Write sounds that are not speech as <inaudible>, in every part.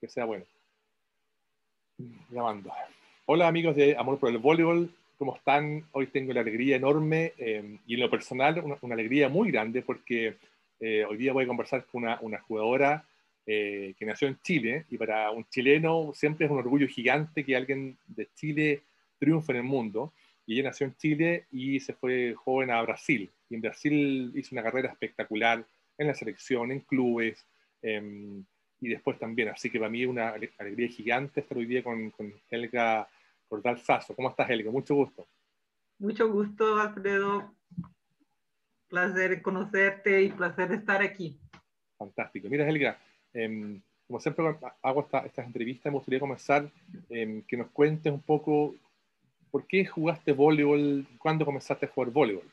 que sea bueno. Llamando. Hola amigos de Amor por el Voleibol, ¿cómo están? Hoy tengo la alegría enorme eh, y en lo personal una, alegría muy grande porque eh, hoy día voy a conversar con una, una jugadora eh, que nació en Chile y para un chileno siempre es un orgullo gigante que alguien de Chile triunfe en el mundo. Y ella nació en Chile y se fue joven a Brasil. Y en Brasil hizo una carrera espectacular en la selección, en clubes, em, y después también. Así que para mí es una alegría gigante estar hoy día con, con Helga Cordal Sasso. ¿Cómo estás, Helga? Mucho gusto. Mucho gusto, Alfredo. Placer conocerte y placer estar aquí. Fantástico. Mira, Helga, em, como siempre hago estas entrevistas, me gustaría comenzar eh, que nos cuentes un poco por qué jugaste voleibol, cuándo comenzaste a jugar voleibol.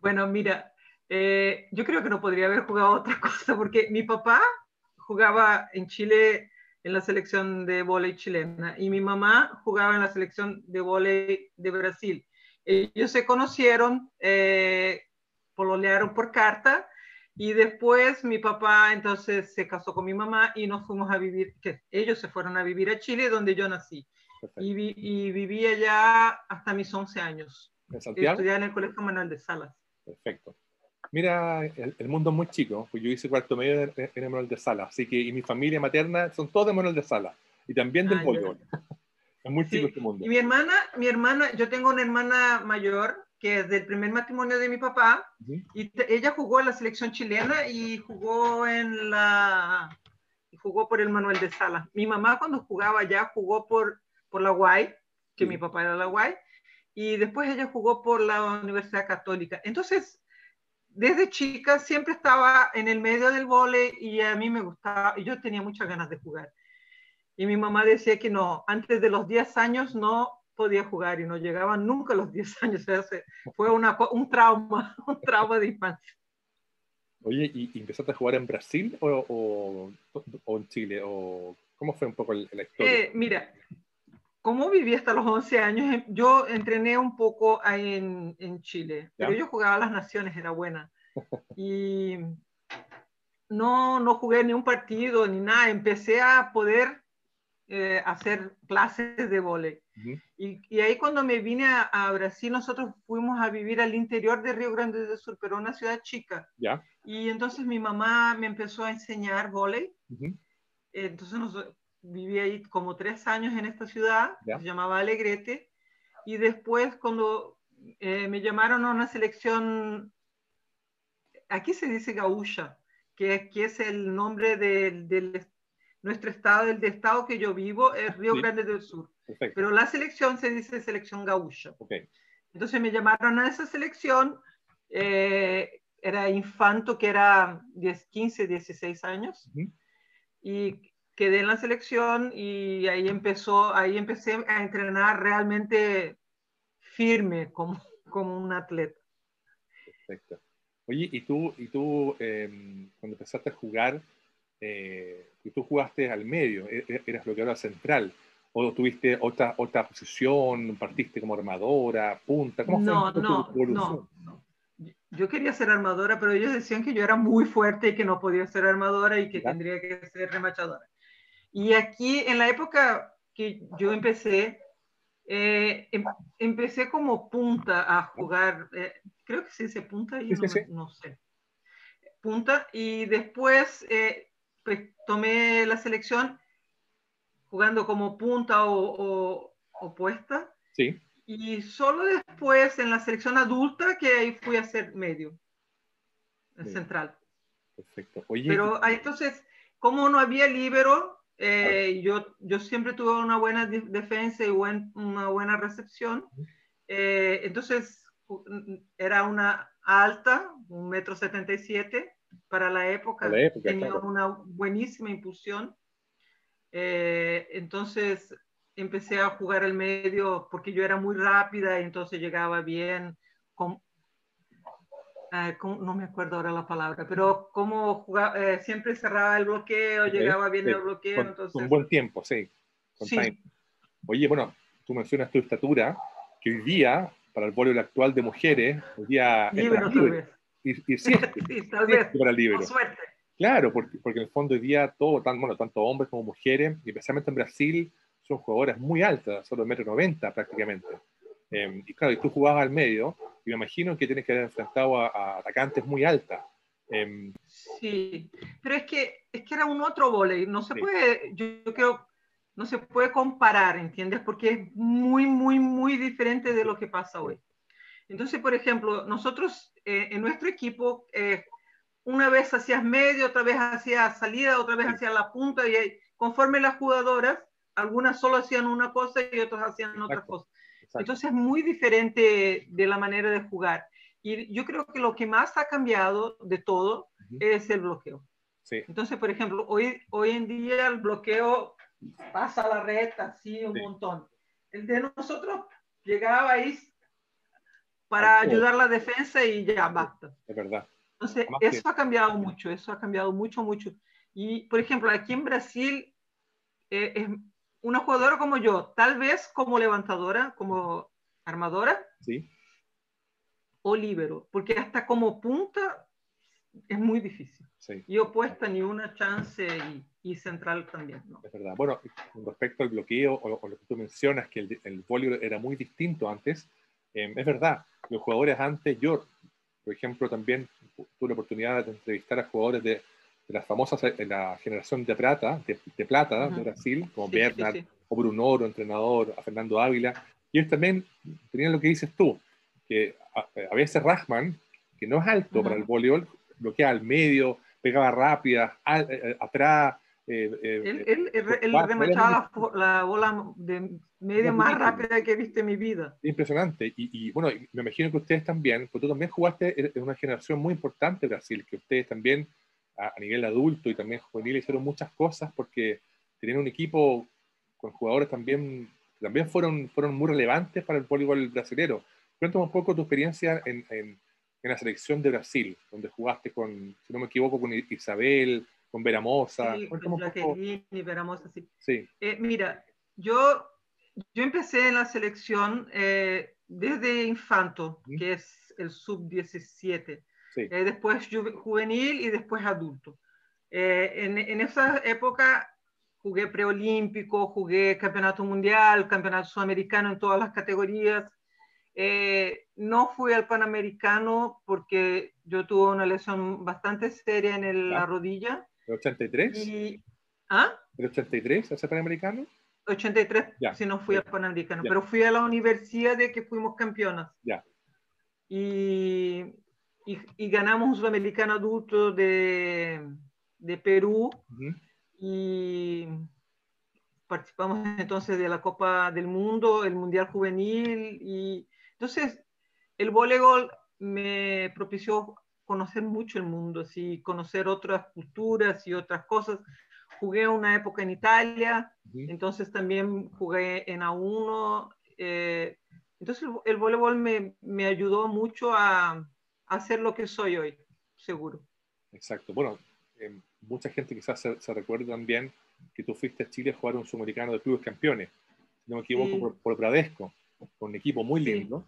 Bueno, mira, eh, yo creo que no podría haber jugado otra <laughs> cosa, porque mi papá jugaba en Chile en la selección de voleibol chilena y mi mamá jugaba en la selección de voleibol de Brasil. Ellos se conocieron, eh, pololearon por carta y después mi papá entonces se casó con mi mamá y nos fuimos a vivir, que ellos se fueron a vivir a Chile donde yo nací. Y, y, viví allá hasta mis 11 años. ¿En Santiago? Estudiaba en el Colegio Manuel de Salas. Perfecto. Mira, el, mundo es muy chico, pues yo hice cuarto medio en, el Manuel de Salas, así que y mi familia materna son todos de Manuel de Salas y también del ah, <laughs> es muy chico este mundo. Y mi hermana, mi hermana, yo tengo una hermana mayor que es del primer matrimonio de mi papá y ella jugó en la selección chilena y jugó en la jugó por el Manuel de Salas. Mi mamá cuando jugaba ya jugó por por la UAI, que mi papá era la UAI, y después ella jugó por la Universidad Católica. Entonces, desde chica siempre estaba en el medio del vole y a mí me gustaba, y yo tenía muchas ganas de jugar. Y mi mamá decía que no, antes de los 10 años no podía jugar y no llegaban nunca los 10 <laughs> años. fue una, un trauma, <laughs> un trauma de infancia. Oye, ¿y, empezaste a jugar en Brasil o, o, en Chile? O, ¿Cómo fue un poco la historia? Eh, mira, como viví hasta los 11 años, yo entrené un poco ahí en, en Chile, pero yo jugaba a las naciones, era buena. Y no, no jugué ni un partido ni nada, empecé a poder eh, hacer clases de vóley. y, y, ahí cuando me vine a, Brasil, nosotros fuimos a vivir al interior de Río Grande do Sur, pero una ciudad chica. ¿Ya? Y entonces mi mamá me empezó a enseñar vóley. Entonces nos, viví ahí como tres años en esta ciudad, se llamaba Alegrete, y después cuando eh, me llamaron a una selección, aquí se dice Gaúcha, que, que es el nombre de, nuestro estado, del estado que yo vivo, es Río Grande del Sur. Pero la selección se dice selección Gaúcha. Entonces me llamaron a esa selección, eh, era infanto, que era 10, 15, 16 años, y quedé en la selección y ahí empezó, ahí empecé a entrenar realmente firme como, como un atleta. Perfecto. Oye, ¿y tú, y tú em, cuando empezaste a jugar, eh, y tú jugaste al medio, e, e, eras bloqueadora central, o tuviste otra, otra posición, partiste como armadora, punta? ¿Cómo no, fue no, no, no, Yo quería ser armadora, pero ellos decían que yo era muy fuerte y que no podía ser armadora y que tendría que ser remachadora. Y aquí, en la época que yo empecé, eh, em, empecé como punta a jugar, eh, creo que se dice punta, y no, sé, punta, y después eh, pues, tomé la selección jugando como punta o, opuesta. Sí. Y solo después en la selección adulta que ahí fui a ser medio, central. Perfecto. Oye, Pero entonces, como no había libero, eh, yo, yo siempre tuve una buena defensa y una buena recepción. Eh, entonces, era una alta, un metro setenta y siete para la época. Tenía una buenísima impulsión. Eh, entonces, empecé a jugar el medio porque yo era muy rápida y entonces llegaba bien, con, Ah, no me acuerdo ahora la palabra, pero como jugaba, eh, siempre cerraba el bloqueo, llegaba bien el bloqueo. Con, entonces... con buen tiempo, sí. Oye, bueno, tú mencionas tu estatura, que hoy día, para el voleibol actual de mujeres, hoy día... Libero, tal vez. Y, y <laughs> sí, sí, tal vez. Para el libero. suerte. Claro, porque, porque en el fondo hoy día todo, tan, bueno, tanto hombres como mujeres, y especialmente en Brasil, son jugadoras muy altas, solo metro noventa prácticamente. Em, y claro, y tú jugabas al medio, y me imagino que tienes que haber enfrentado a, atacantes muy altas. Em, sí, pero es que, es que era un otro volei, no se puede, yo, creo, no se puede comparar, ¿entiendes? Porque es muy, muy, muy diferente de lo que pasa hoy. Entonces, por ejemplo, nosotros eh, en nuestro equipo eh, una vez hacías medio, otra vez hacías salida, otra vez hacías la punta, y conforme las jugadoras, algunas solo hacían una cosa y otras hacían otra cosa. Entonces es muy diferente de la manera de jugar. Y yo creo que lo que más ha cambiado de todo es el bloqueo. Sí. Entonces, por ejemplo, hoy, hoy en día el bloqueo pasa a la red así un montón. El de nosotros llegaba ahí para ayudar la defensa y ya basta. Es verdad. Entonces, eso ha cambiado mucho, eso ha cambiado mucho, mucho. Y, por ejemplo, aquí en Brasil, eh, es una jugadora como yo, tal vez como levantadora, como armadora, ¿Sí? o libero, porque hasta como punta es muy difícil. Sí. Y opuesta ni una chance y, central también. ¿no? Es verdad. Bueno, con respecto al bloqueo o, lo que tú mencionas, que el, el voleibol era muy distinto antes, eh, es verdad, los jugadores antes, yo por ejemplo, también tuve la oportunidad de entrevistar a jugadores de, de las famosas, de la generación de plata, de, plata de Brasil, como Bernard o Brunoro, entrenador, a Fernando Ávila. Y ellos también tenían lo que dices tú, que a, veces Rahman, que no es alto para el voleibol, bloquea al medio, pegaba rápida, eh, eh, atrás, eh, eh, él, él, remachaba la, bola de medio más rápida que he visto en mi vida. Impresionante. Y, bueno, me imagino que ustedes también, porque tú también jugaste en una generación muy importante de Brasil, que ustedes también a, nivel adulto y también juvenil hicieron muchas cosas porque tenían un equipo con jugadores también también fueron, fueron muy relevantes para el voleibol brasilero. Cuéntame un poco tu experiencia en, en, en la selección de Brasil, donde jugaste con, si no me equivoco, con Isabel, con Veramosa. Sí, con Veramosa, sí. sí. Eh, mira, yo, yo empecé en la selección eh, desde infanto, que es el sub-17. Sí. Eh, después juvenil y después adulto. en, en, esa época jugué preolímpico, jugué campeonato mundial, campeonato sudamericano en todas las categorías. no fui al Panamericano porque yo tuve una lesión bastante seria en la rodilla ¿El 83? ¿Ah? ¿El 83 ese Panamericano? 83, si no fui al Panamericano, pero fui a la universidad de que fuimos campeonas. Ya. Y, y, ganamos un sudamericano adulto de, de Perú y participamos entonces de la Copa del Mundo, el Mundial Juvenil y entonces el voleibol me propició conocer mucho el mundo, así, conocer otras culturas y otras cosas. Jugué una época en Italia, entonces también jugué en A1. Eh, entonces el, voleibol me, me, ayudó mucho a, a, hacer lo que soy hoy, seguro. Exacto. Bueno, eh, mucha gente quizás se, recuerda también que tú fuiste a Chile a jugar un sudamericano de clubes campeones, si no me equivoco, por, por, Bradesco, con un equipo muy lindo.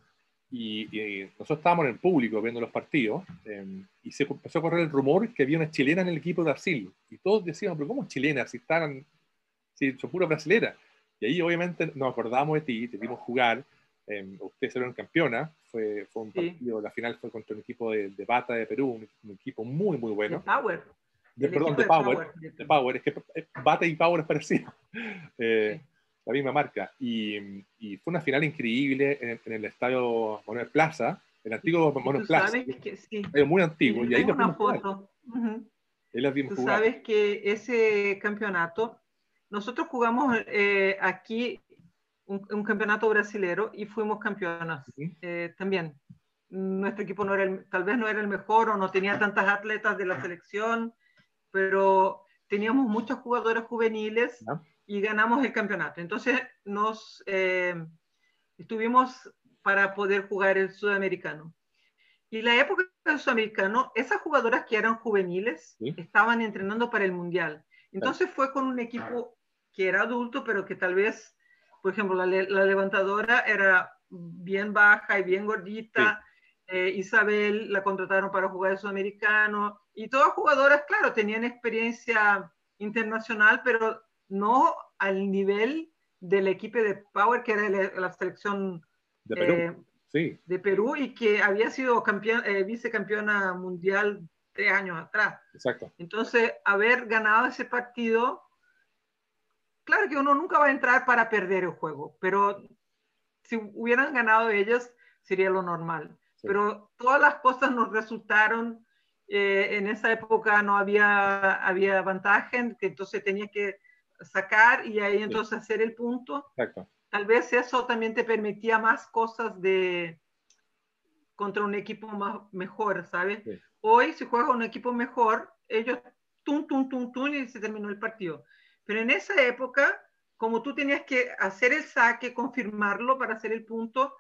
Y, nosotros estábamos en el público viendo los partidos em, y se empezó a correr el rumor que había una chilena en el equipo de Brasil. Y todos decían, pero ¿cómo chilena? Si están, si son pura brasilera. Y ahí obviamente nos acordamos de ti, te vimos jugar. Eh, ustedes fueron campeona. Fue, fue un partido, la final fue contra un equipo de, de Bata de Perú, un, equipo muy, muy bueno. De Power. De, perdón, de Power, de Power. Es que eh, Bata y Power es parecido. <laughs> Eh, la misma marca. Y, y, fue una final increíble en, en el estadio Manuel Plaza, el antiguo Manuel Plaza. Que, sí. muy antiguo. y ahí una foto. Tú sabes que ese campeonato, nosotros jugamos eh, aquí un, un, campeonato brasilero y fuimos campeonas eh, también. Nuestro equipo no era el, tal vez no era el mejor o no tenía tantas atletas de la selección, pero teníamos muchos jugadores juveniles y ganamos el campeonato. Entonces nos eh, estuvimos para poder jugar el sudamericano. Y la época del sudamericano, esas jugadoras que eran juveniles estaban entrenando para el mundial. Entonces fue con un equipo que era adulto, pero que tal vez, por ejemplo, la, la levantadora era bien baja y bien gordita. Eh, Isabel la contrataron para jugar el sudamericano y todas jugadoras, claro, tenían experiencia internacional, pero no al nivel del equipo de Power, que era la, selección de Perú. Eh, sí. de Perú y que había sido campeón, eh, vicecampeona mundial tres años atrás. Exacto. Entonces, haber ganado ese partido, claro que uno nunca va a entrar para perder el juego, pero si hubieran ganado ellos, sería lo normal pero todas las cosas nos resultaron, eh, en esa época no había, había ventaja, que entonces tenía que sacar y ahí entonces hacer el punto. Exacto. Tal vez eso también te permitía más cosas de contra un equipo más, mejor, ¿sabes? Hoy si juegas un equipo mejor, ellos tum, tum, tum, tum y se terminó el partido. Pero en esa época, como tú tenías que hacer el saque, confirmarlo para hacer el punto,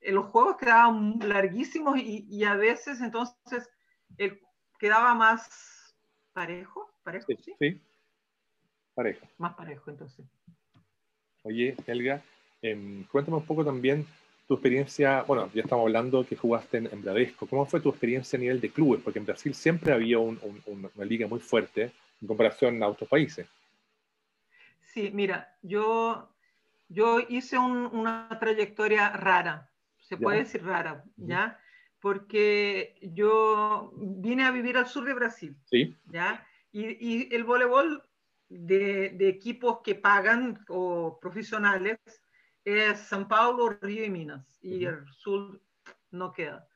eh, los juegos quedaban larguísimos y, a veces entonces el, quedaba más parejo, parejo, sí, ¿sí? parejo. Más parejo entonces. Oye, Helga, em, cuéntame un poco también tu experiencia, bueno, ya estamos hablando que jugaste en, Bradesco, ¿cómo fue tu experiencia a nivel de clubes? Porque en Brasil siempre había una liga muy fuerte en comparación a otros países. Sí, mira, yo, yo hice una trayectoria rara se puede decir rara, ¿ya? Porque yo vine a vivir al sur de Brasil, ¿Sí? ¿ya? Y, el voleibol de, equipos que pagan o profesionales es San Paulo, Río y Minas, y el sur no queda.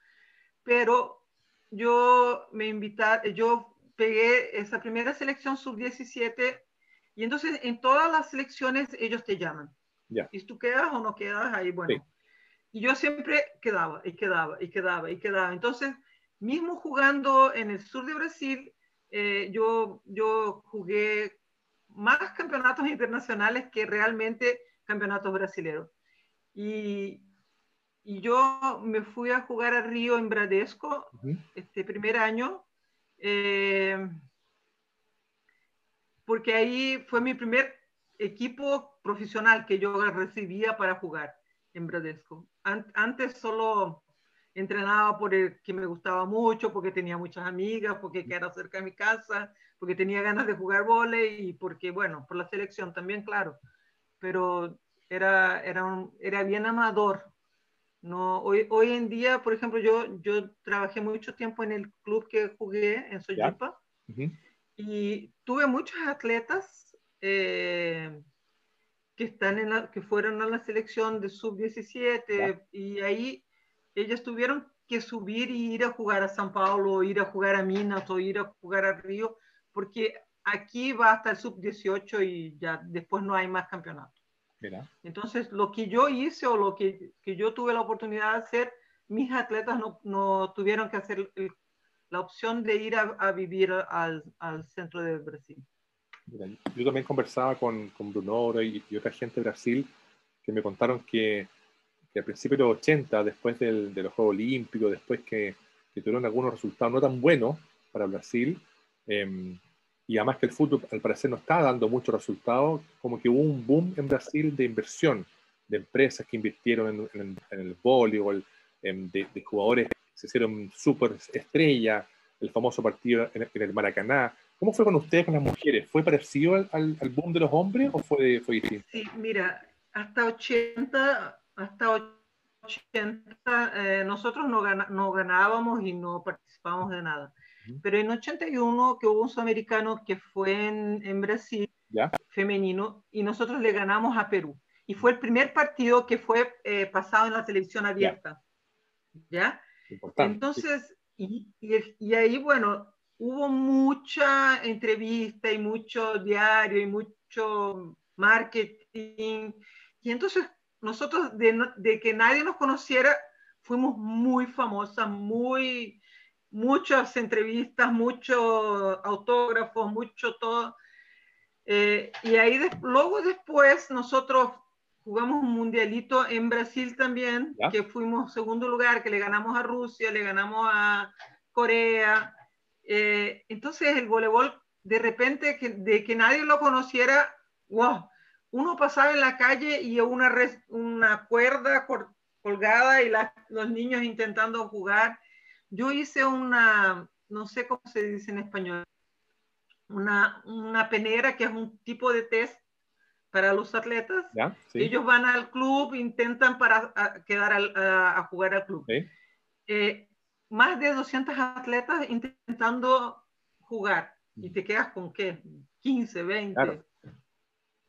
Pero yo me invité, yo pegué esa primera selección sub-17 y entonces en todas las selecciones ellos te llaman. Ya. Y tú quedas o no quedas ahí, bueno. Y yo siempre quedaba y quedaba y quedaba y quedaba. Entonces, mismo jugando en el sur de Brasil, eh, yo, yo jugué más campeonatos internacionales que realmente campeonatos brasileños. Y, y, yo me fui a jugar a Río en Bradesco este primer año, eh, porque ahí fue mi primer equipo profesional que yo recibía para jugar en Bradesco. antes solo entrenaba por el que me gustaba mucho, porque tenía muchas amigas, porque era cerca de mi casa, porque tenía ganas de jugar vóley y porque, bueno, por la selección también, claro. Pero era, era, era bien amador. No, hoy, hoy en día, por ejemplo, yo, yo trabajé mucho tiempo en el club que jugué en Soyipa y tuve muchos atletas eh, que, están en la, que fueron a la selección de sub-17 y ahí ellas tuvieron que subir y ir a jugar a San Paulo, ir a jugar a Minas o ir a jugar a Río, porque aquí va hasta el sub-18 y ya después no hay más campeonato. Entonces, lo que yo hice o lo que, que, yo tuve la oportunidad de hacer, mis atletas no, no tuvieron que hacer la opción de ir a, a vivir al, al centro de Brasil. Yo también conversaba con, con Bruno y, y, otra gente de Brasil que me contaron que, que a principios de los 80, después del, de los Juegos Olímpicos, después que, que, tuvieron algunos resultados no tan buenos para Brasil, em, y además que el fútbol al parecer no estaba dando muchos resultados, como que hubo un boom en Brasil de inversión, de empresas que invirtieron en, en, el voleibol, em, de, de, jugadores se hicieron súper estrellas, el famoso partido en, el Maracaná, ¿Cómo fue con ustedes, con las mujeres? ¿Fue parecido al, al, boom de los hombres o fue, fue distinto? Sí, mira, hasta 80, hasta 80 eh, nosotros no, no, ganábamos y no participábamos de nada. Pero en 81, que hubo un sudamericano que fue en, en Brasil, ¿Ya? femenino, y nosotros le ganamos a Perú. Y fue el primer partido que fue eh, pasado en la televisión abierta. ¿Ya? Entonces, y, y, ahí, bueno, hubo mucha entrevista y mucho diario y mucho marketing. Y entonces nosotros, de, que nadie nos conociera, fuimos muy famosas, muy, muchas entrevistas, muchos autógrafos, mucho todo. Eh, y ahí luego después nosotros jugamos un mundialito en Brasil también, que fuimos segundo lugar, que le ganamos a Rusia, le ganamos a Corea. Eh, entonces el voleibol, de repente, de que nadie lo conociera, wow, uno pasaba en la calle y una, una cuerda colgada y los niños intentando jugar. Yo hice una, no sé cómo se dice en español, una, una penera que es un tipo de test para los atletas. Ellos van al club, intentan para quedar a, jugar al club. Eh, más de 200 atletas intentando jugar y te quedas con qué? 15, 20.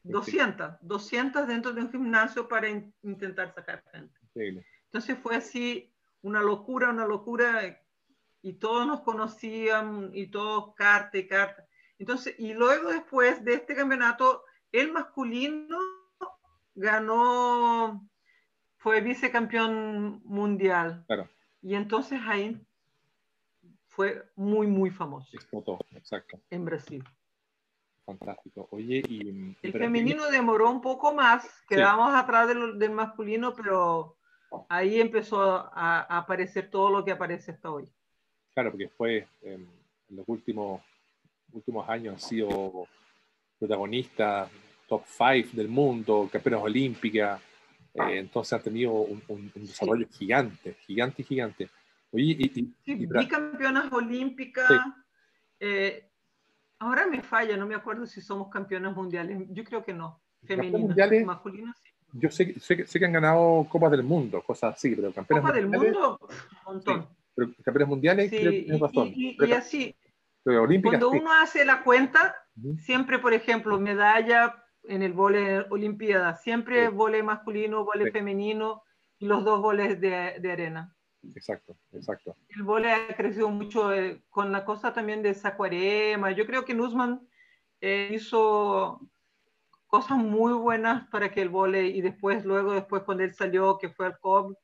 200, 200 dentro de un gimnasio para intentar sacar gente. Entonces fue así una locura, una locura y todos nos conocían y todos carta y carta. Entonces, y luego después de este campeonato, el masculino ganó, fue vicecampeón mundial. Y entonces ahí fue muy, muy famoso. Explotó, exacto. En Brasil. Fantástico. Oye, y... El femenino demoró un poco más, quedamos atrás del, del, masculino, pero ahí empezó a, aparecer todo lo que aparece hasta hoy. Claro, porque fue en los últimos, últimos años ha sido protagonista, top 5 del mundo, campeones olímpica, eh, entonces ha tenido un, desarrollo gigante, gigante, gigante. Oye, y, y, bicampeonas olímpicas. Eh, ahora me falla, no me acuerdo si somos campeones mundiales. Yo creo que no. Femeninas, masculinas sí. Yo sé, sé, sé, que han ganado Copas del Mundo, cosas así, pero campeones Copas del Mundo, un montón. pero campeones mundiales, sí, razón. Y, así, cuando uno hace la cuenta, siempre, por ejemplo, medalla en el vole olimpiada, siempre sí. vole masculino, vole femenino y los dos voles de, de arena. Exacto, exacto. El vole ha crecido mucho eh, con la cosa también de Sacuarema. Yo creo que Nussman eh, hizo cosas muy buenas para que el vole, y después, luego, después cuando él salió, que fue al COB,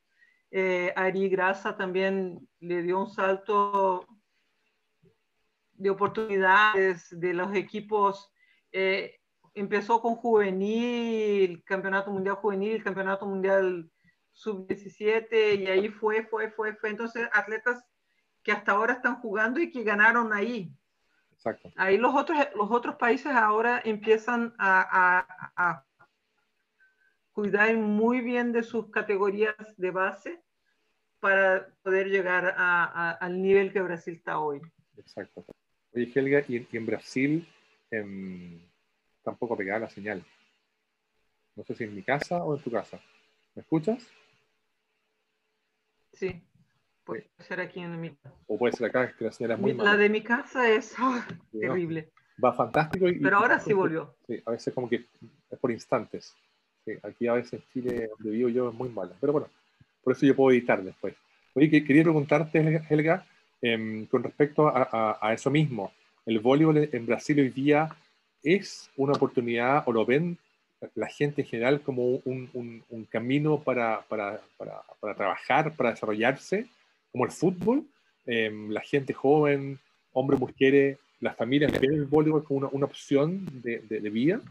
eh, Ari Grasa también le dio un salto de oportunidades de los equipos. Eh, empezó con juvenil, campeonato mundial juvenil, campeonato mundial sub-17 y ahí fue, fue, fue, fue. Entonces, atletas que hasta ahora están jugando y que ganaron ahí. Exacto. Ahí los otros, los otros países ahora empiezan a, a, cuidar muy bien de sus categorías de base para poder llegar al nivel que Brasil está hoy. Exacto. Oye, Helga, y, en Brasil em, tampoco pegada la señal. No sé si en mi casa o en tu casa. ¿Me escuchas? Sí, puede ser aquí en mi casa. O puede ser acá, que la señal es muy La de mi casa es <laughs> ah, terrible. Va fantástico. Pero ahora sí volvió. Sí, a veces como que es por instantes. Sí, aquí a veces en Chile, donde vivo yo, es muy mala. Pero bueno, por eso yo puedo editar después. Oye, quería preguntarte, Helga, em, con respecto a, eso mismo. ¿El voleibol en Brasil hoy día es una oportunidad o lo ven la gente en general como un, camino para, trabajar, para desarrollarse, como el fútbol. Eh, la gente joven, hombres, mujeres, las familias ven el voleibol como una, opción de, de, de, vida.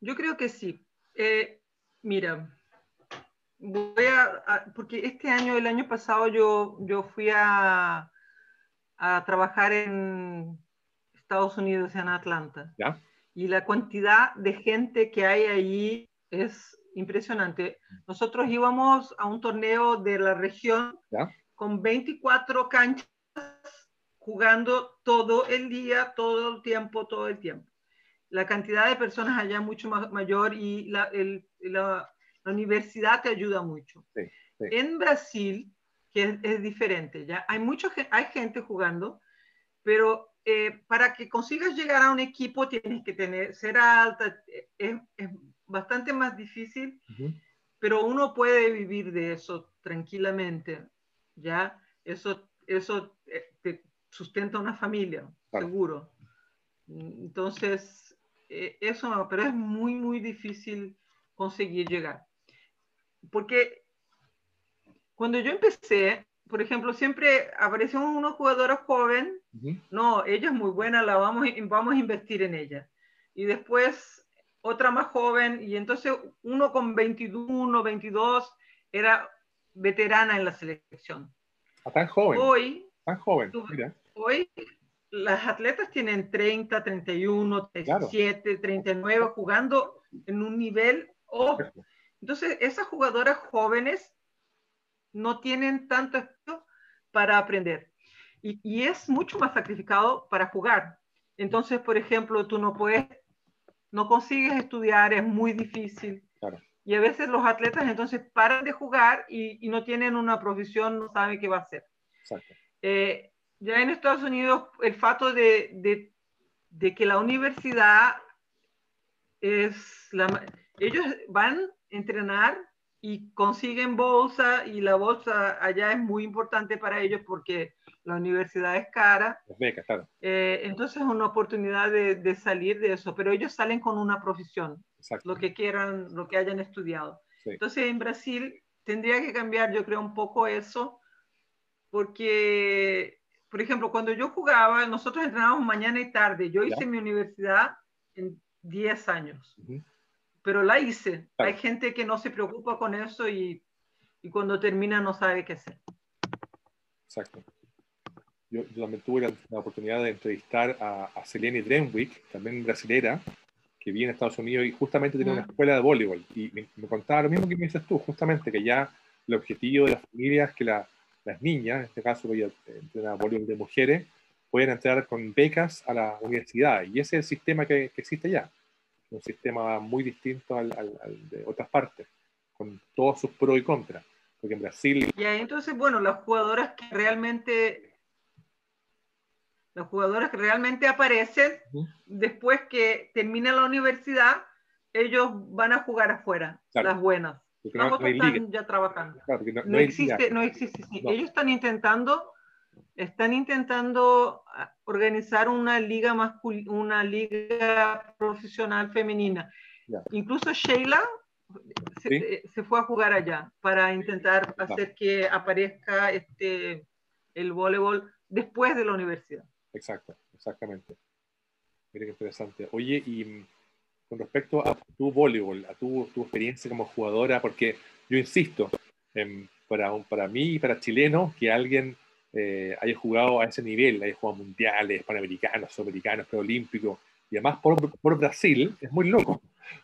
Yo creo que sí. Eh, mira, voy a, a, porque este año, el año pasado, yo, yo fui a, a trabajar en Estados Unidos, en Atlanta. ¿Ya? y la cantidad de gente que hay ahí es impresionante. Nosotros íbamos a un torneo de la región ¿Ya? con 24 canchas jugando todo el día, todo el tiempo, todo el tiempo. La cantidad de personas allá es mucho más, mayor y la, el, la, la, universidad te ayuda mucho. Sí, sí. En Brasil, que es, es, diferente, ya hay, mucho, hay gente jugando, pero eh, para que consigas llegar a un equipo tienes que tener, ser alta, es, es bastante más difícil, uh -huh. pero uno puede vivir de eso tranquilamente, ¿ya? Eso, eso eh, te sustenta una familia, claro. seguro. Entonces, eh, eso, pero es muy, muy difícil conseguir llegar. Porque cuando yo empecé, por ejemplo, siempre aparecen unos jugadores jóvenes, uh -huh. no, ella es muy buena, la vamos, vamos a invertir en ella. Y después otra más joven, y entonces uno con 21, 22 era veterana en la selección. Ah, tan joven. Hoy, tan joven, mira. Hoy las atletas tienen 30, 31, 37, claro. 39, jugando en un nivel, oh, Entonces, esas jugadoras jóvenes no tienen tanto espacio para aprender. Y, y, es mucho más sacrificado para jugar. Entonces, por ejemplo, tú no puedes, no consigues estudiar, es muy difícil. Y a veces los atletas entonces paran de jugar y, y no tienen una profesión, no saben qué va a hacer. Eh, ya en Estados Unidos, el fato de, de, de que la universidad es la, ellos van entrenar y consiguen bolsa y la bolsa allá es muy importante para ellos porque la universidad es cara. Eh, entonces es una oportunidad de, salir de eso, pero ellos salen con una profesión, lo que quieran, lo que hayan estudiado. Entonces en Brasil tendría que cambiar, yo creo, un poco eso, porque, por ejemplo, cuando yo jugaba, nosotros entrenábamos mañana y tarde. Yo hice mi universidad en 10 años pero la hice. Hay gente que no se preocupa con eso y, y, cuando termina no sabe qué hacer. Exacto. Yo, también tuve la, oportunidad de entrevistar a, a Selene Drenwick, también brasilera, que vive en Estados Unidos y justamente tiene una escuela de voleibol. Y me, contaba lo mismo que me dices tú, justamente que ya el objetivo de las familias es que las niñas, en este caso voy a entrenar voleibol de mujeres, puedan entrar con becas a la universidad. Y ese es el sistema que, que existe ya un sistema muy distinto al, de otras partes, con todos sus pros y contras. Porque en Brasil... Y ahí entonces, bueno, las jugadoras que realmente... Las jugadoras que realmente aparecen, después que termina la universidad, ellos van a jugar afuera, las buenas. Las no, están ya trabajando. no, existe, no existe, Ellos están intentando están intentando ah, organizar una liga una liga profesional femenina. Incluso Sheila eh, se, fue a jugar allá para intentar hacer que aparezca este, el voleibol después de la universidad. Exacto, exactamente. Mira qué interesante. Oye, y mm, con respecto a tu voleibol, a tu, tu experiencia como jugadora, porque yo insisto, para, para mí y para chilenos, que alguien eh, haya jugado a ese nivel, haya jugado mundiales, panamericanos, sudamericanos, preolímpicos, y además por, por, Brasil, es muy loco,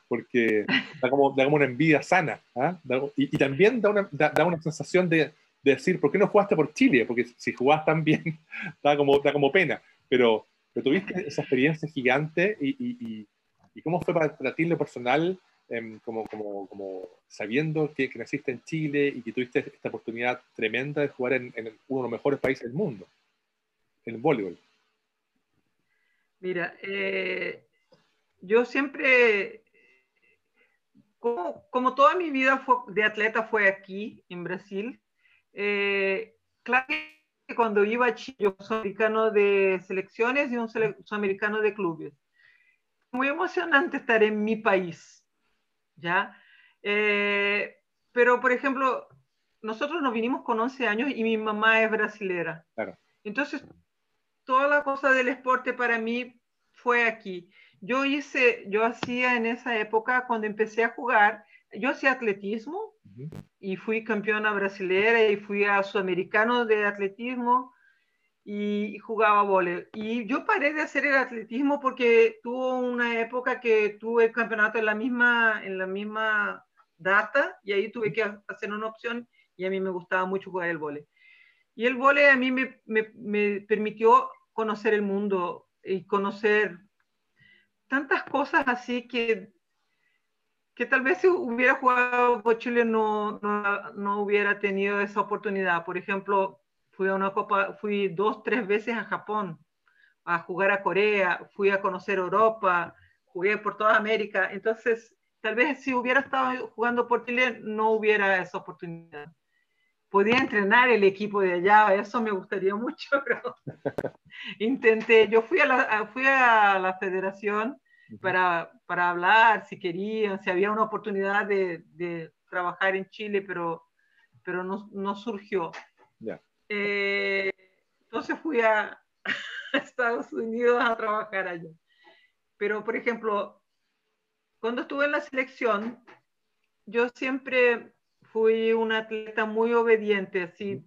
porque da como, da como una envidia sana, ¿ah? y, también da una, da, una sensación de, de, decir, ¿por qué no jugaste por Chile? Porque si jugás tan bien, <laughs> da como, da como pena, pero, pero tuviste esa experiencia gigante y, y, y cómo fue para, para ti lo personal Em, como, como, como, sabiendo que, naciste en Chile y que tuviste esta oportunidad tremenda de jugar en, uno de los mejores países del mundo, en el voleibol? Mira, eh, yo siempre, como, como, toda mi vida de atleta fue aquí, en Brasil, eh, claro que cuando iba a Chile, yo soy americano de selecciones y un americano de clubes. Muy emocionante estar en mi país ¿ya? Eh, pero, por ejemplo, nosotros nos vinimos con 11 años y mi mamá es brasilera. Entonces, toda la cosa del esporte para mí fue aquí. Yo hice, yo hacía en esa época, cuando empecé a jugar, yo hacía atletismo y fui campeona brasilera y fui a sudamericano de atletismo y jugaba vole. Y yo paré de hacer el atletismo porque tuvo una época que tuve el campeonato en la misma, en la misma data y ahí tuve que hacer una opción y a mí me gustaba mucho jugar el vole. Y el vole a mí me, me, me permitió conocer el mundo y conocer tantas cosas así que que tal vez si hubiera jugado por Chile no, no, no hubiera tenido esa oportunidad. Por ejemplo, fui a una copa, fui dos, tres veces a Japón a jugar a Corea, fui a conocer Europa, jugué por toda América. Entonces, tal vez si hubiera estado jugando por Chile, no hubiera esa oportunidad. Podía entrenar el equipo de allá, eso me gustaría mucho, <laughs> pero intenté. Yo fui a la, fui a la federación para, para hablar, si querían, si había una oportunidad de, de trabajar en Chile, pero, pero no, no surgió. Eh, entonces fui <laughs> a, Estados Unidos a trabajar allá. Pero, por ejemplo, cuando estuve en la selección, yo siempre fui una atleta muy obediente, así,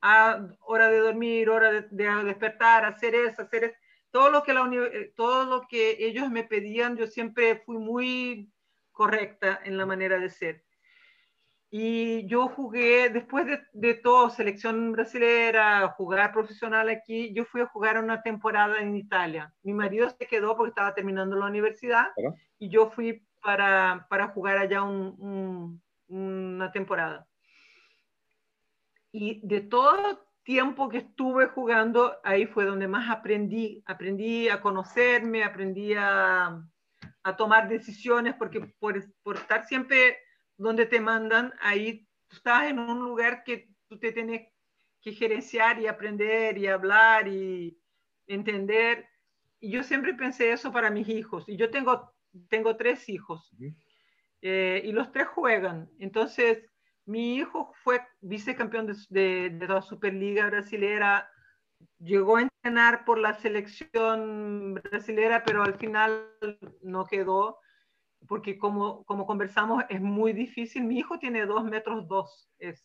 a hora de dormir, hora de, despertar, hacer eso, hacer eso. Todo lo, que la todo lo que ellos me pedían, yo siempre fui muy correcta en la manera de ser. Y yo jugué, después de, de, todo, selección brasilera, jugar profesional aquí, yo fui a jugar una temporada en Italia. Mi marido se quedó porque estaba terminando la universidad y yo fui para, para jugar allá un, una temporada. Y de todo tiempo que estuve jugando, ahí fue donde más aprendí. Aprendí a conocerme, aprendí a, a tomar decisiones, porque por, por estar siempre donde te mandan, ahí tú estás en un lugar que tú te tienes que gerenciar y aprender y hablar y entender. Y yo siempre pensé eso para mis hijos. Y yo tengo, tengo tres hijos eh, y los tres juegan. Entonces, mi hijo fue vicecampeón de, de, de la Superliga Brasilera, llegó a entrenar por la selección brasilera, pero al final no quedó porque como, como conversamos, es muy difícil. Mi hijo tiene dos metros dos, es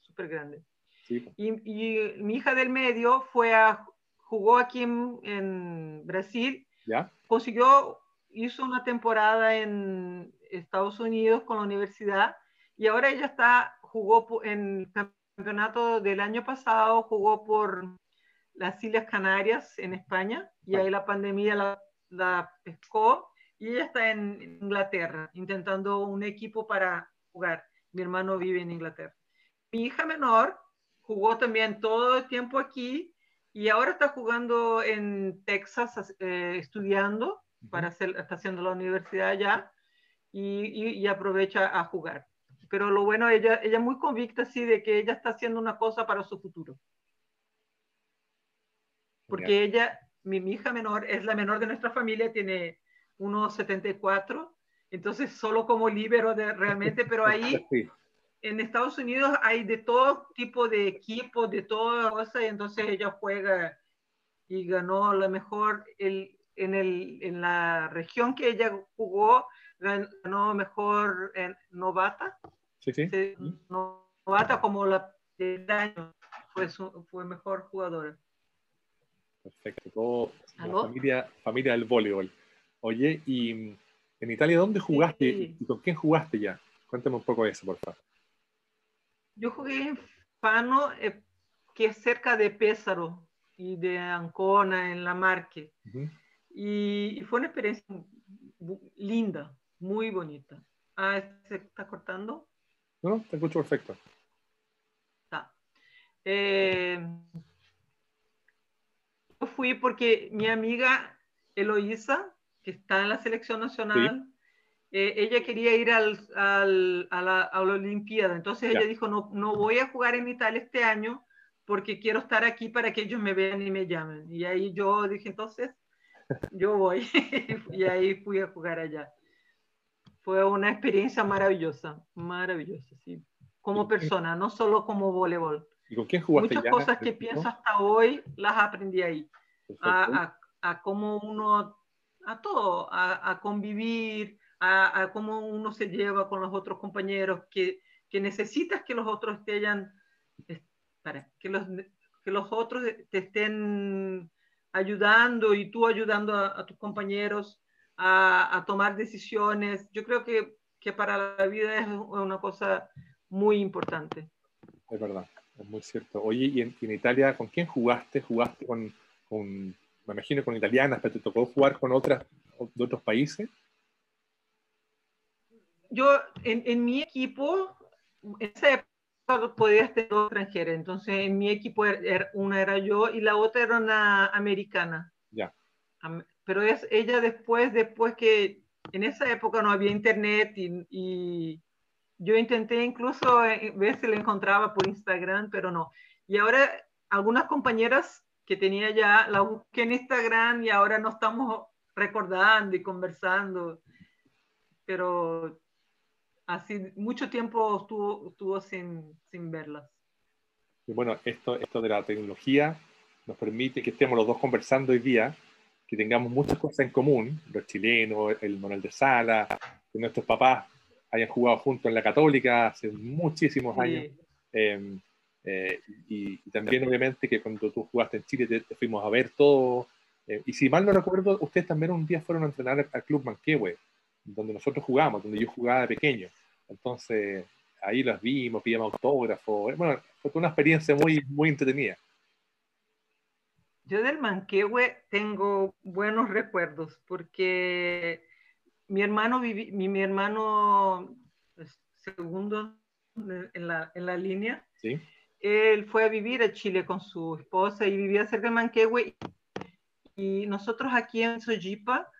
súper grande. Sí. Y, y, mi hija del medio fue a, jugó aquí en, en Brasil, ¿Ya? consiguió, hizo una temporada en Estados Unidos con la universidad y ahora ella está, jugó en el campeonato del año pasado, jugó por las Islas Canarias en España y ahí la pandemia la, la pescó y ella está en Inglaterra intentando un equipo para jugar. Mi hermano vive en Inglaterra. Mi hija menor jugó también todo el tiempo aquí y ahora está jugando en Texas, eh, estudiando, para hacer, está haciendo la universidad allá y, y, aprovecha a jugar. Pero lo bueno, ella, ella muy convicta, sí, de que ella está haciendo una cosa para su futuro. Porque ella, mi, mi hija menor, es la menor de nuestra familia, tiene 1,74, entonces solo como libero de, realmente, pero ahí <laughs> en Estados Unidos hay de todo tipo de equipos, de toda cosa, y entonces ella juega y ganó la mejor el, en, el, en la región que ella jugó, ganó mejor en novata. Sí, sí. Novata como la del año, fue, fue mejor jugadora. Perfecto. familia, familia del voleibol. Oye, y en Italia, ¿dónde jugaste y con quién jugaste ya? Cuéntame un poco de eso, por favor. Yo jugué en Fano, eh, que es cerca de Pésaro y de Ancona, en la Marque. y, fue una experiencia linda, muy bonita. Ah, ¿se está cortando? No, te escucho perfecto. Está. Eh, yo fui porque mi amiga Eloísa que está en la selección nacional, eh, ella quería ir al, al, a, la, a, la, Olimpiada. Entonces ella dijo, no, no voy a jugar en Italia este año porque quiero estar aquí para que ellos me vean y me llamen. Y ahí yo dije, entonces, yo voy. <laughs> y ahí fui a jugar allá. Fue una experiencia maravillosa, maravillosa, sí. Como persona, no solo como voleibol. ¿Y con quién jugaste Muchas cosas que pienso hasta hoy las aprendí ahí. A, a, a, cómo uno a todo, a, convivir, a, cómo uno se lleva con los otros compañeros, que, que necesitas que los otros estén, para, que los, que los otros te estén ayudando y tú ayudando a, tus compañeros a, tomar decisiones. Yo creo que, que, para la vida es una cosa muy importante. Es verdad, es muy cierto. Oye, ¿y en, Italia con quién jugaste? ¿Jugaste con, con me imagino con italianas, pero te tocó jugar con otras de otros países. Yo, en, en mi equipo, en esa época podía tener dos extranjeras, entonces en mi equipo era, er, una era yo y la otra era una americana. Ya. Pero es ella después, después que en esa época no había internet y, y yo intenté incluso eh, ver si la encontraba por Instagram, pero no. Y ahora algunas compañeras que tenía ya, la busqué en Instagram y ahora no estamos recordando y conversando, pero así mucho tiempo estuvo, estuvo sin, sin verlas. Y bueno, esto, esto de la tecnología nos permite que estemos los dos conversando hoy día, que tengamos muchas cosas en común, los chilenos, el Manuel de Sala, que nuestros papás hayan jugado juntos en la Católica hace muchísimos años. Eh, eh, y, también, obviamente, que cuando tú jugaste en Chile te, fuimos a ver todo. Eh, y si mal no recuerdo, ustedes también un día fueron a entrenar al Club Manquehue, donde nosotros jugamos, donde yo jugaba de pequeño. Entonces, ahí las vimos, pidimos autógrafos. Bueno, fue una experiencia muy, muy entretenida. Yo del Manquehue tengo buenos recuerdos porque mi hermano, viví, mi, mi, hermano pues, segundo en la, en la línea, ¿Sí? Él fue a vivir a Chile con su esposa y vivía cerca de Manquehue. Y nosotros aquí en Sojipa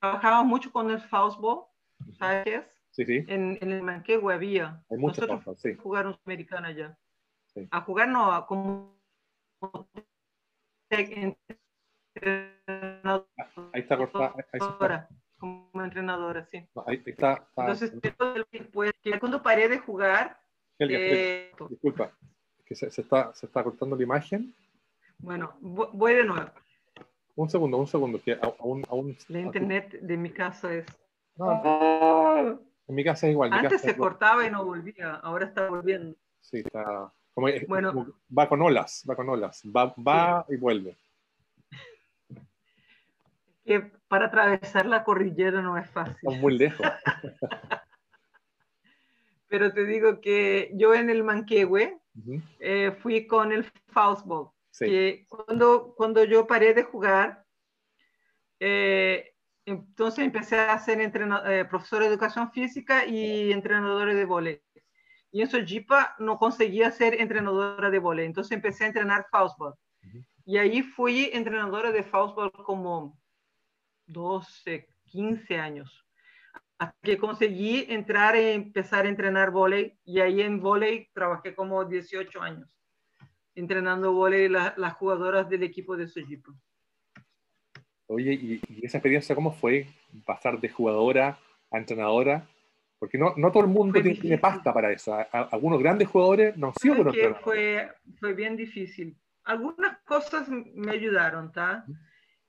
trabajábamos mucho con el Faustball, ¿sabes qué es? Sí, sí. En, en el Manquehue había. Hay muchas nosotros sí. jugaron americana allá. Sí. A jugar no, a como Ahí está cortada. Ahí está. como entrenadora, sí. No, ahí está. está- Entonces, después, cuando paré de jugar, Helga, eh, disculpa, que se, se está, se está cortando la imagen. bueno, vo- voy de nuevo. Un segundo, un segundo, que aún, aún La internet de mi casa es... No, en mi casa es igual. Antes se es cortaba y no volvía, ahora está volviendo. Sí, está. Como, Bueno. como- va con olas, va con olas. Va, va y vuelve. <laughs> Que para atravesar la cordillera no es fácil. Estamos muy lejos. <laughs> Pero te digo que yo en el Manquehue Ujú, eh, fui con el Faustball. Sí. que cuando, cuando yo paré de jugar, eh, entonces empecé a ser eh, profesor de educación física y entrenador de vóley. Y en Sojipa no conseguía ser entrenadora de vóley, entonces empecé a entrenar Faustball. Ujú. Y ahí fui entrenadora de Faustball como 12, 15 años. Hasta que conseguí entrar y empezar a entrenar vóley. Y ahí en vóley trabajé como 18 años entrenando vóley la- las jugadoras del equipo de Sojipa. Oye, ¿y, y esa experiencia cómo fue pasar de jugadora a entrenadora? Porque no, no todo el mundo tiene, tiene pasta para eso. A- a- algunos grandes jugadores no entrenadores. fue, fue bien difícil. Algunas cosas me ayudaron, ¿tá?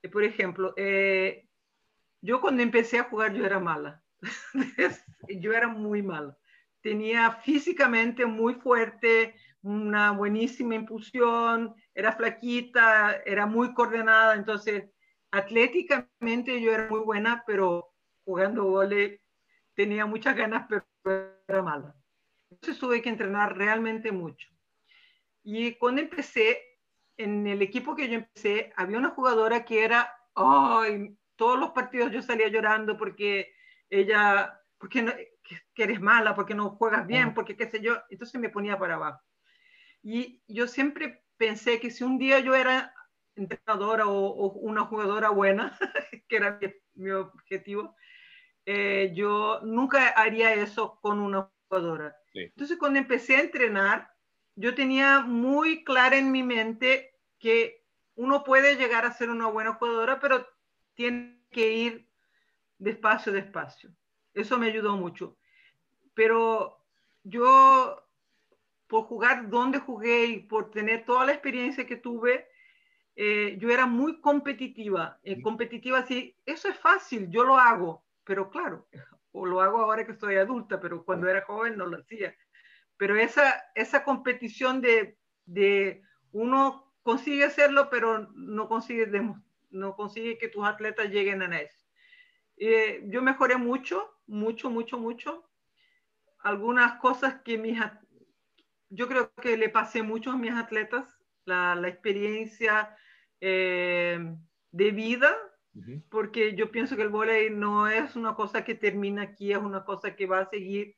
Eh, Por ejemplo, eh, yo cuando empecé a jugar yo era mala. <laughs> yo era muy mala. Tenía físicamente muy fuerte, una buenísima impulsión, era flaquita, era muy coordenada, entonces atléticamente yo era muy buena, pero jugando vóley tenía muchas ganas, pero era mala. Entonces tuve que entrenar realmente mucho. Y cuando empecé, en el equipo que yo empecé, había una jugadora que era, ay, todos los partidos yo salía llorando porque ella, porque no, que, que eres mala, porque no juegas bien, porque qué sé yo, entonces me ponía para abajo. Y yo siempre pensé que si un día yo era entrenadora o, o una jugadora buena, <laughs> que era mi, mi objetivo, eh, yo nunca haría eso con una jugadora. Sí. Entonces, cuando empecé a entrenar, yo tenía muy clara en mi mente que uno puede llegar a ser una buena jugadora, pero tiene que ir despacio, despacio. Eso me ayudó mucho. Pero yo, por jugar donde jugué y por tener toda la experiencia que tuve, eh, yo era muy competitiva. Eh, competitiva, sí, eso es fácil, yo lo hago, pero claro, o lo hago ahora que estoy adulta, pero cuando era joven no lo hacía. Pero esa, esa competición de, de uno consigue hacerlo, pero no consigue, no consigue que tus atletas lleguen a eso. Eh, yo mejoré mucho, mucho, mucho, mucho. Algunas cosas que mis, yo creo que le pasé mucho a mis atletas, la, la experiencia eh, de vida, uh -huh. porque yo pienso que el vóley no es una cosa que termina aquí, es una cosa que va a seguir.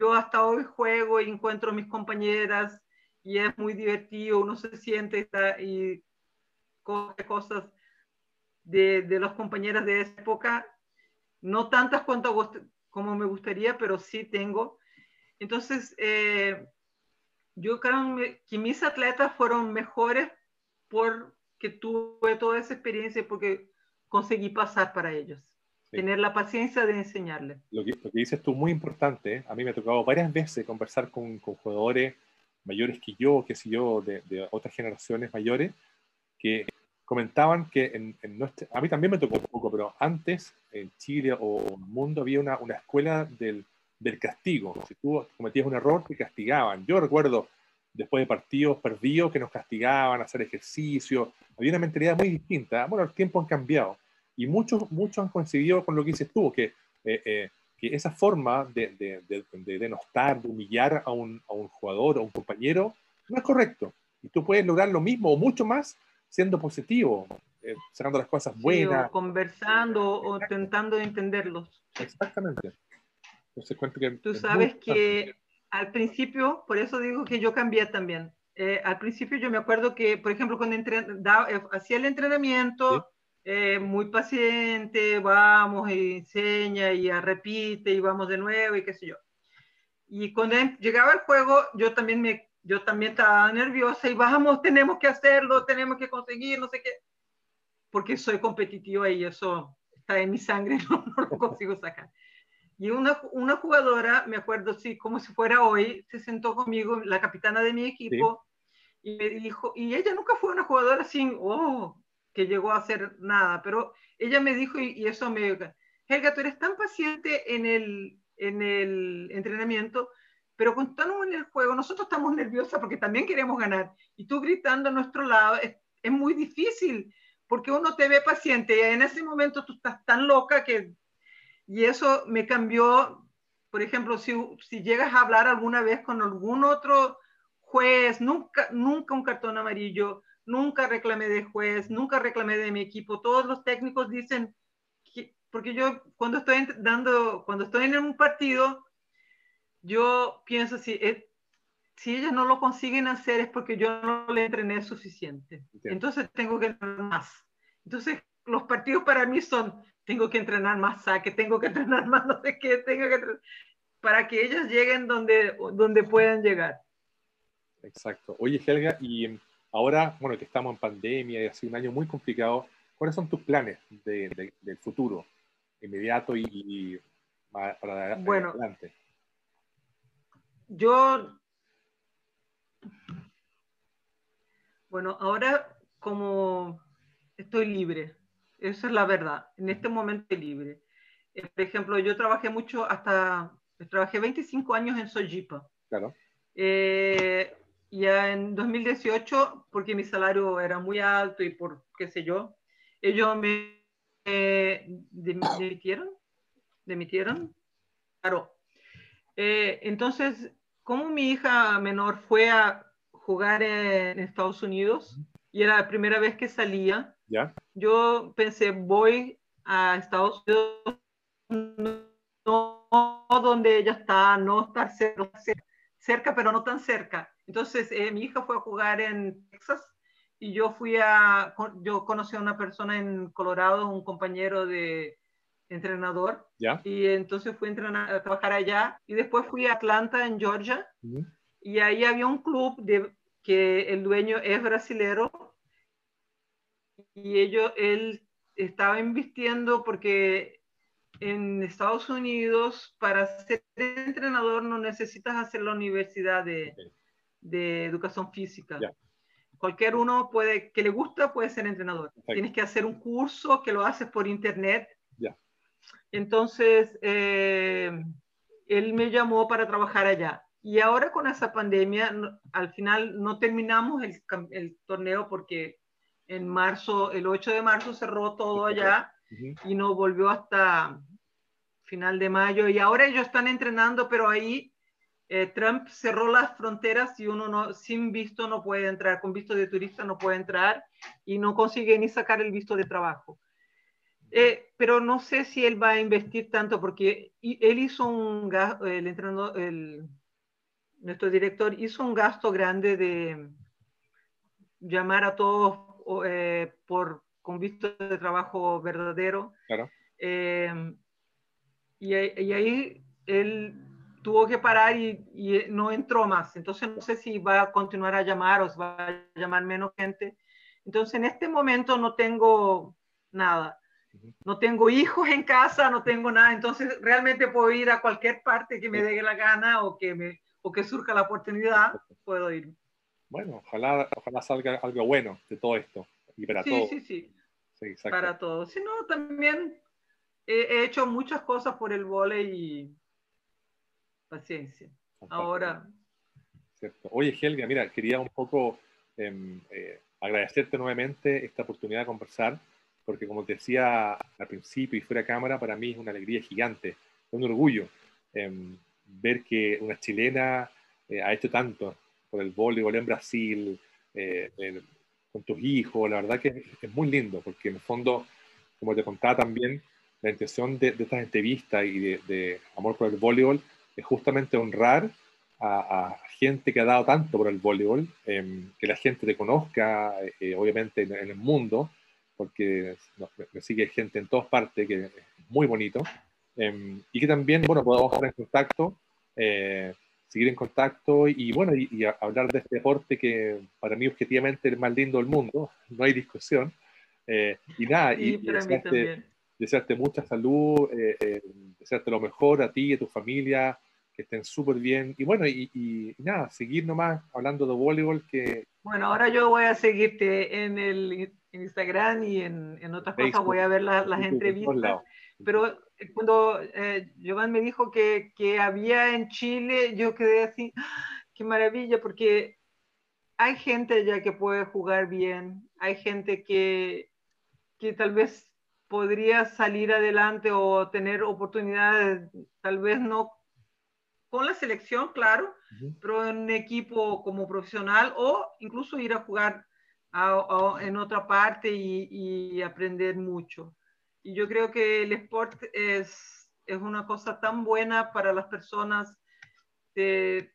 Yo hasta hoy juego y encuentro a mis compañeras y es muy divertido, uno se siente y coge cosas de, de las compañeras de esa época, no tantas cuanto como me gustaría, pero sí tengo. Entonces, eh, yo creo que mis atletas fueron mejores porque tuve toda esa experiencia, porque conseguí pasar para ellos. Sí. Tener la paciencia de enseñarles. Lo que, lo que dices tú es muy importante. ¿eh? A mí me ha tocado varias veces conversar con, con jugadores mayores que yo, que sé yo, de, de, otras generaciones mayores, que comentaban que en, en a mí también me tocó un poco, pero antes en Chile o en el mundo había una, una escuela del, del castigo. Si tú cometías un error, te castigaban. Yo recuerdo después de partidos perdidos que nos castigaban, hacer ejercicio. Había una mentalidad muy distinta. Bueno, los tiempos han cambiado. Y muchos, muchos han coincidido con lo que dices tú, que eh, eh, que esa forma de, de, de, denostar, de humillar a un, a un jugador o un compañero, no es correcto. Y tú puedes lograr lo mismo o mucho más siendo positivo, eh, sacando las cosas buenas. conversando o intentando entenderlos. Exactamente. Tú sabes que al principio, por eso digo que yo cambié también. Eh, al principio yo me acuerdo que, por ejemplo, cuando eh, hacía el entrenamiento, muy paciente, vamos y enseña y repite y vamos de nuevo y qué sé yo. Y cuando em, llegaba el juego, yo también me yo también estaba nerviosa y vamos, tenemos que hacerlo, tenemos que conseguir, no sé qué, porque soy competitiva y eso está en mi sangre, <laughs> no, lo consigo sacar. Y una, una, jugadora, me acuerdo, sí, como si fuera hoy, se sentó conmigo, la capitana de mi equipo, y me dijo, y ella nunca fue una jugadora así, oh, que llegó a hacer nada, pero ella me dijo, y, y eso me, Helga, tú eres tan paciente en el, en el entrenamiento, pero estamos en el juego, nosotros estamos nerviosas porque también queremos ganar. Y tú gritando a nuestro lado es, es muy difícil porque uno te ve paciente y en ese momento tú estás tan loca que... Y eso me cambió, por ejemplo, si, si llegas a hablar alguna vez con algún otro juez, nunca, nunca un cartón amarillo, nunca reclamé de juez, nunca reclamé de mi equipo. Todos los técnicos dicen, que, porque yo cuando estoy dando, cuando estoy en un partido, yo pienso si, eh, si ellas no lo consiguen hacer es porque yo no le entrené suficiente. Entonces tengo que entrenar más. Entonces los partidos para mí son, tengo que entrenar más saque, tengo que <laughs> entrenar más no sé qué, tengo que para que ellas lleguen donde, donde puedan llegar. Exacto. Oye, Helga, y ahora, bueno, que estamos en pandemia y ha sido un año muy complicado, ¿cuáles son tus planes de, del futuro inmediato y, para, bueno, adelante? Yo, bueno, ahora como estoy libre, esa es la verdad, en este momento libre. Eh, por ejemplo, yo trabajé mucho hasta, trabajé 25 años en Sojipa. Claro. Eh, ya en 2018, porque mi salario era muy alto y por qué sé yo, ellos me eh, demitieron, demitieron, claro. Eh, entonces, como mi hija menor fue a jugar en Estados Unidos y era la primera vez que salía, yo pensé, voy a Estados Unidos, no, donde ella está, no estar cerca, cerca, pero no tan cerca. Entonces, eh, mi hija fue a jugar en Texas y yo fui a, yo conocí a una persona en Colorado, un compañero de, entrenador. Y entonces fui a, trabajar allá. Y después fui a Atlanta, en Georgia. Y ahí había un club de, que el dueño es brasilero. Y ellos, él estaba invirtiendo porque en Estados Unidos para ser entrenador no necesitas hacer la universidad de, de educación física. Cualquier uno puede, que le gusta puede ser entrenador. Tienes que hacer un curso que lo haces por internet entonces, eh, él me llamó para trabajar allá. Y ahora con esa pandemia, al final no terminamos el, torneo porque en marzo, el 8 de marzo cerró todo allá y no volvió hasta final de mayo. Y ahora ellos están entrenando, pero ahí eh, Trump cerró las fronteras y uno no, sin visto no puede entrar, con visto de turista no puede entrar y no consigue ni sacar el visto de trabajo. Eh, pero no sé si él va a investir tanto porque él hizo un gasto, el el, nuestro director hizo un gasto grande de llamar a todos eh, por con visto de trabajo verdadero. Claro. Eh, y, ahí él tuvo que parar y, y, no entró más. Entonces no sé si va a continuar a llamar o si va a llamar menos gente. Entonces en este momento no tengo nada no tengo hijos en casa, no tengo nada, entonces realmente puedo ir a cualquier parte que me dé la gana o que, me, o que surja la oportunidad, puedo ir. Bueno, ojalá, ojalá salga algo bueno de todo esto y para sí, todos. Sí, sí, sí. para todos. Si no, también he, hecho muchas cosas por el vole y paciencia. Ahora. Cierto. Oye, Helga, mira, quería un poco em, eh, agradecerte nuevamente esta oportunidad de conversar porque como te decía al principio y fuera de cámara, para mí es una alegría gigante un orgullo em, ver que una chilena eh, ha hecho tanto por el voleibol en Brasil, eh, con tus hijos, la verdad que es, muy lindo, porque en el fondo, como te contaba también, la intención de, estas entrevistas y de, Amor por el Voleibol es justamente honrar a, gente que ha dado tanto por el voleibol, em, que la gente te conozca, eh, obviamente, en, el mundo, porque me, sigue gente en todas partes, que es muy bonito, em, y que también, bueno, podamos estar en contacto, eh, seguir en contacto y, bueno, y, hablar de este deporte que para mí objetivamente es el más lindo del mundo, no hay discusión. Eh, y nada, y, desearte, mucha salud, eh, desearte lo mejor a ti y a tu familia, que estén súper bien. Y bueno, y, nada, seguir nomás hablando de voleibol. Que... Bueno, ahora yo voy a seguirte en el Instagram y en, en otras cosas, voy a ver las entrevistas. Pero eh, cuando eh, Giovanni me dijo que, que, había en Chile, yo quedé así, ¡ah! qué maravilla, porque hay gente ya que puede jugar bien, hay gente que, que tal vez podría salir adelante o tener oportunidades, tal vez no con la selección, claro, pero en un equipo como profesional o incluso ir a jugar en otra parte y, aprender mucho. Y yo creo que el sport es, es una cosa tan buena para las personas. él,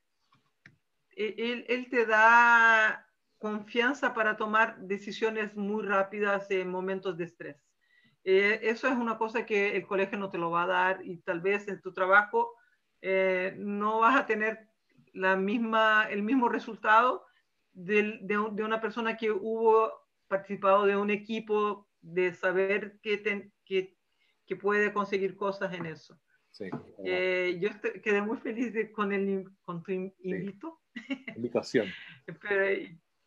él, te da confianza para tomar decisiones muy rápidas en momentos de estrés. Eh, eso es una cosa que el colegio no te lo va a dar y tal vez en tu trabajo eh, no vas a tener la misma, el mismo resultado de, de, una persona que hubo participado de un equipo, de saber que, que, que puede conseguir cosas en eso. Sí, eh, yo quedé muy feliz con, el, con tu invito. <laughs> Invitación.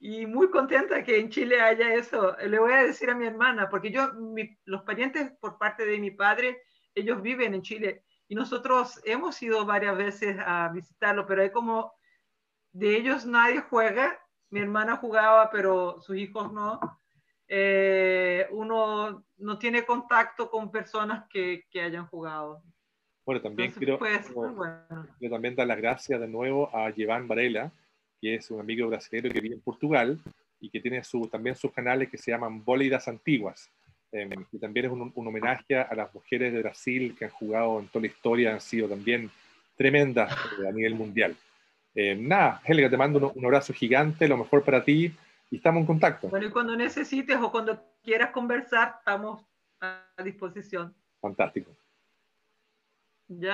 y muy contenta que en Chile haya eso. Le voy a decir a mi hermana, porque yo, los parientes por parte de mi padre, ellos viven en Chile y nosotros hemos ido varias veces a visitarlo, pero hay como de ellos nadie juega. Mi hermana jugaba, pero sus hijos no. Eh, uno no tiene contacto con personas que, que hayan jugado. Bueno, también quiero, también dar las gracias de nuevo a Jevan Varela, que es un amigo brasileño que vive en Portugal y que tiene su, también sus canales que se llaman Bólidas Antiguas eh, y también es un, homenaje a las mujeres de Brasil que han jugado en toda la historia, han sido también tremendas eh, a nivel mundial. Eh, nada, Helga, te mando un, abrazo gigante, lo mejor para ti y estamos en contacto. Bueno, y cuando necesites o cuando quieras conversar, estamos a disposición. Fantástico. Ya.